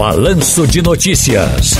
Balanço de Notícias.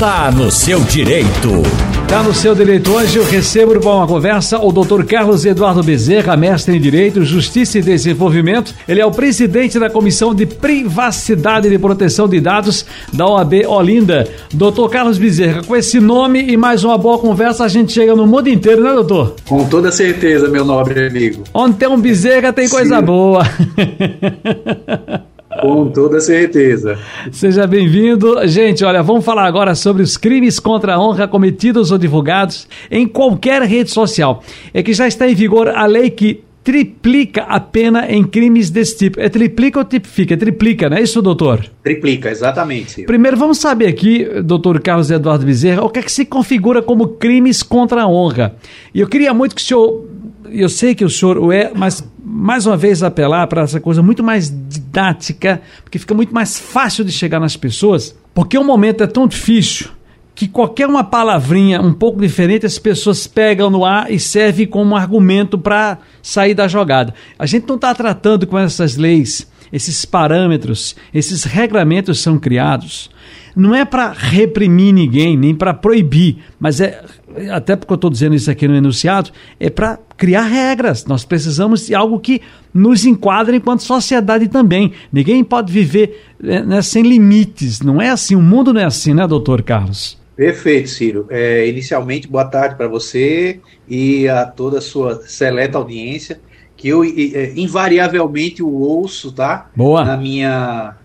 Tá no seu direito. Tá no seu direito. Hoje eu recebo para uma conversa o Dr. Carlos Eduardo Bezerra, mestre em Direito, Justiça e Desenvolvimento. Ele é o presidente da Comissão de Privacidade e Proteção de Dados da OAB Olinda. Doutor Carlos Bezerra, com esse nome e mais uma boa conversa, a gente chega no mundo inteiro, né, doutor? Com toda certeza, meu nobre amigo. Onde tem um Bezerra tem coisa Sim. boa. Com toda certeza. Seja bem-vindo. Gente, olha, vamos falar agora sobre os crimes contra a honra cometidos ou divulgados em qualquer rede social. É que já está em vigor a lei que triplica a pena em crimes desse tipo. É triplica ou tipifica? É triplica, não é isso, doutor? Triplica, exatamente. Primeiro, vamos saber aqui, doutor Carlos Eduardo Bezerra, o que é que se configura como crimes contra a honra. E eu queria muito que o senhor eu sei que o senhor o é, mas mais uma vez apelar para essa coisa muito mais didática, porque fica muito mais fácil de chegar nas pessoas, porque o momento é tão difícil que qualquer uma palavrinha um pouco diferente as pessoas pegam no ar e serve como argumento para sair da jogada. A gente não está tratando com essas leis, esses parâmetros, esses regramentos são criados não é para reprimir ninguém, nem para proibir, mas é, até porque eu estou dizendo isso aqui no enunciado, é para criar regras. Nós precisamos de algo que nos enquadre enquanto sociedade também. Ninguém pode viver é, né, sem limites. Não é assim, o mundo não é assim, né, doutor Carlos? Perfeito, Ciro. É, inicialmente, boa tarde para você e a toda a sua seleta audiência, que eu é, invariavelmente o ouço, tá? Boa. Na minha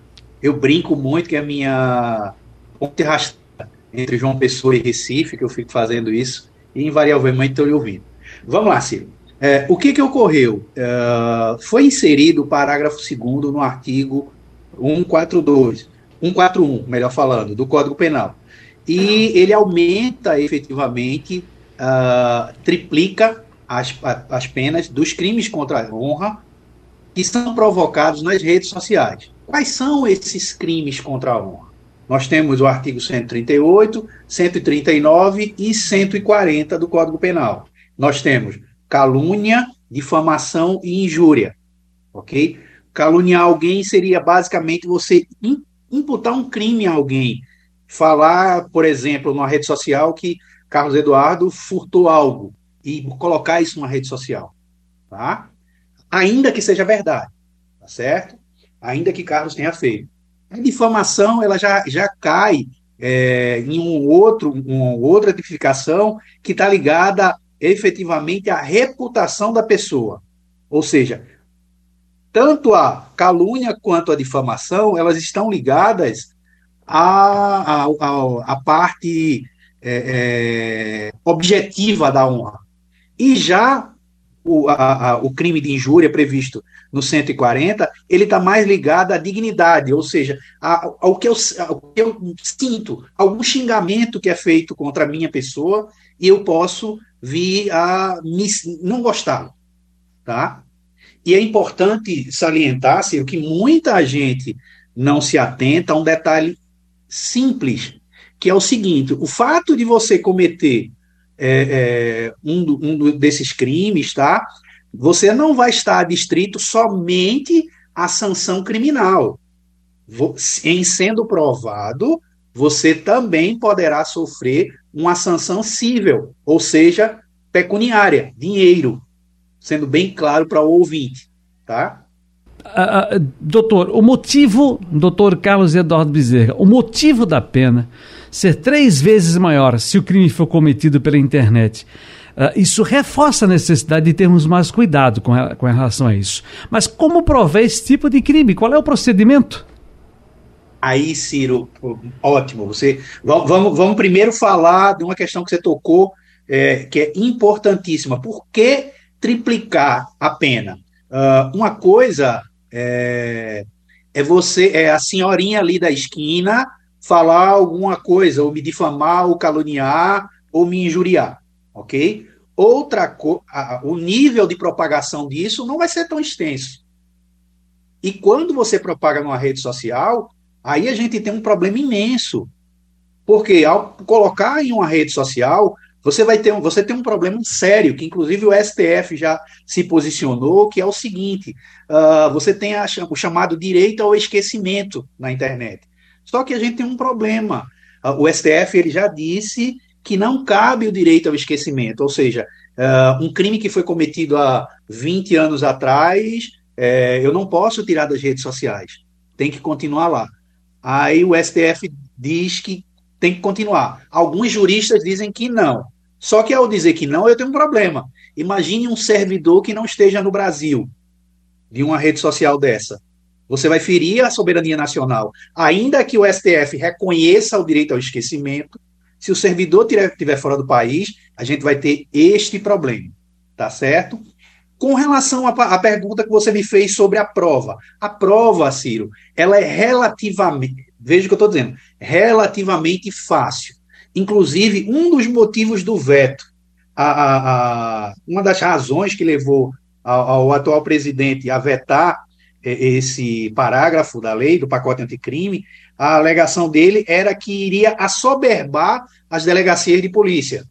eu brinco muito que a minha ponte rasteira entre João Pessoa e Recife, que eu fico fazendo isso, e invariavelmente estou lhe ouvindo. Vamos lá, Ciro. É, o que, que ocorreu? É, foi inserido o parágrafo 2 no artigo 142, 141, melhor falando, do Código Penal. E ele aumenta efetivamente, uh, triplica as, as penas dos crimes contra a honra que são provocados nas redes sociais. Quais são esses crimes contra a honra? Nós temos o artigo 138, 139 e 140 do Código Penal. Nós temos calúnia, difamação e injúria. Ok? Caluniar alguém seria basicamente você imputar um crime a alguém. Falar, por exemplo, numa rede social que Carlos Eduardo furtou algo e colocar isso numa rede social. Tá? Ainda que seja verdade. Tá certo? ainda que Carlos tenha feito. A difamação ela já, já cai é, em um outro, uma outra tipificação que está ligada efetivamente à reputação da pessoa. Ou seja, tanto a calúnia quanto a difamação, elas estão ligadas à, à, à parte é, é, objetiva da honra. E já o, a, a, o crime de injúria previsto no 140, ele está mais ligado à dignidade, ou seja, ao, que eu, ao que eu sinto, algum xingamento que é feito contra a minha pessoa e eu posso vir a me, não gostá-lo. Tá? E é importante salientar, Ciro, que muita gente não se atenta a um detalhe simples, que é o seguinte: o fato de você cometer é, é, um, um desses crimes, tá? Você não vai estar adstrito somente à sanção criminal. Em sendo provado, você também poderá sofrer uma sanção civil, ou seja, pecuniária, dinheiro, sendo bem claro para o ouvinte, tá? Uh, uh, doutor, o motivo, doutor Carlos Eduardo Bezerra, o motivo da pena ser três vezes maior se o crime for cometido pela internet. Uh, isso reforça a necessidade de termos mais cuidado com, a, com relação a isso. Mas como prover esse tipo de crime? Qual é o procedimento? Aí, Ciro, ótimo. Você vamos, vamos primeiro falar de uma questão que você tocou, é, que é importantíssima. Por que triplicar a pena? Uh, uma coisa é, é você, é a senhorinha ali da esquina falar alguma coisa, ou me difamar, ou caluniar, ou me injuriar, ok? Outra co o nível de propagação disso não vai ser tão extenso. E quando você propaga numa rede social, aí a gente tem um problema imenso. Porque ao colocar em uma rede social, você vai ter um, você tem um problema sério, que inclusive o STF já se posicionou, que é o seguinte: uh, você tem a, o chamado direito ao esquecimento na internet. Só que a gente tem um problema. O STF ele já disse que não cabe o direito ao esquecimento, ou seja, uh, um crime que foi cometido há 20 anos atrás, é, eu não posso tirar das redes sociais, tem que continuar lá. Aí o STF diz que tem que continuar. Alguns juristas dizem que não. Só que ao dizer que não, eu tenho um problema. Imagine um servidor que não esteja no Brasil, de uma rede social dessa. Você vai ferir a soberania nacional. Ainda que o STF reconheça o direito ao esquecimento, se o servidor estiver fora do país, a gente vai ter este problema. Tá certo? Com relação à pergunta que você me fez sobre a prova. A prova, Ciro, ela é relativamente, veja o que eu estou dizendo, relativamente fácil. Inclusive, um dos motivos do veto, a, a, a uma das razões que levou ao, ao atual presidente a vetar esse parágrafo da lei, do pacote anticrime, a alegação dele era que iria assoberbar as delegacias de polícia.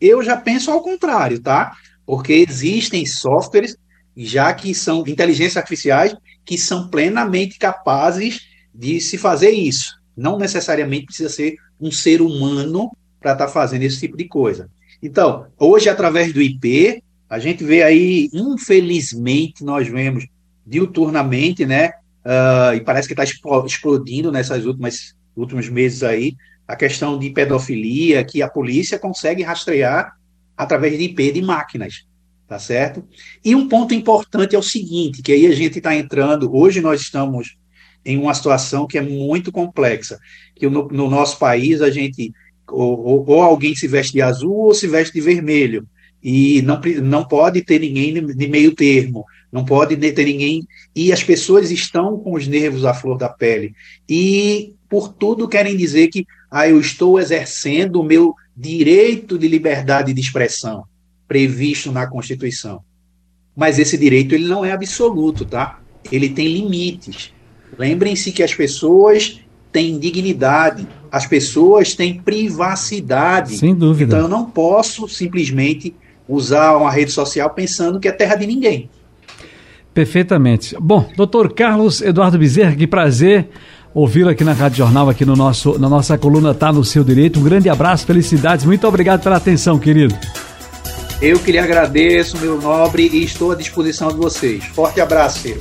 Eu já penso ao contrário, tá? Porque existem softwares, já que são inteligências artificiais, que são plenamente capazes de se fazer isso. Não necessariamente precisa ser um ser humano para estar tá fazendo esse tipo de coisa. Então, hoje, através do IP, a gente vê aí, infelizmente, nós vemos diuturnamente, né? Uh, e parece que está explodindo nessas últimas últimos meses aí a questão de pedofilia que a polícia consegue rastrear através de IP de máquinas, tá certo? E um ponto importante é o seguinte, que aí a gente está entrando, hoje nós estamos em uma situação que é muito complexa, que no, no nosso país a gente ou, ou, alguém se veste de azul ou se veste de vermelho e não, não pode ter ninguém de meio termo, não pode ter ninguém e as pessoas estão com os nervos à flor da pele e por tudo querem dizer que ah, eu estou exercendo o meu direito de liberdade de expressão previsto na Constituição. Mas esse direito ele não é absoluto, tá? Ele tem limites. Lembrem-se que as pessoas têm dignidade, as pessoas têm privacidade. Sem dúvida. Então eu não posso simplesmente usar uma rede social pensando que é terra de ninguém. Perfeitamente. Bom, doutor Carlos Eduardo Bezerra, que prazer ouvi-lo aqui na Rádio Jornal, aqui no nosso, na nossa coluna Tá no Seu Direito. Um grande abraço, felicidades, muito obrigado pela atenção, querido. Eu que lhe agradeço, meu nobre, e estou à disposição de vocês. Forte abraço, Ciro.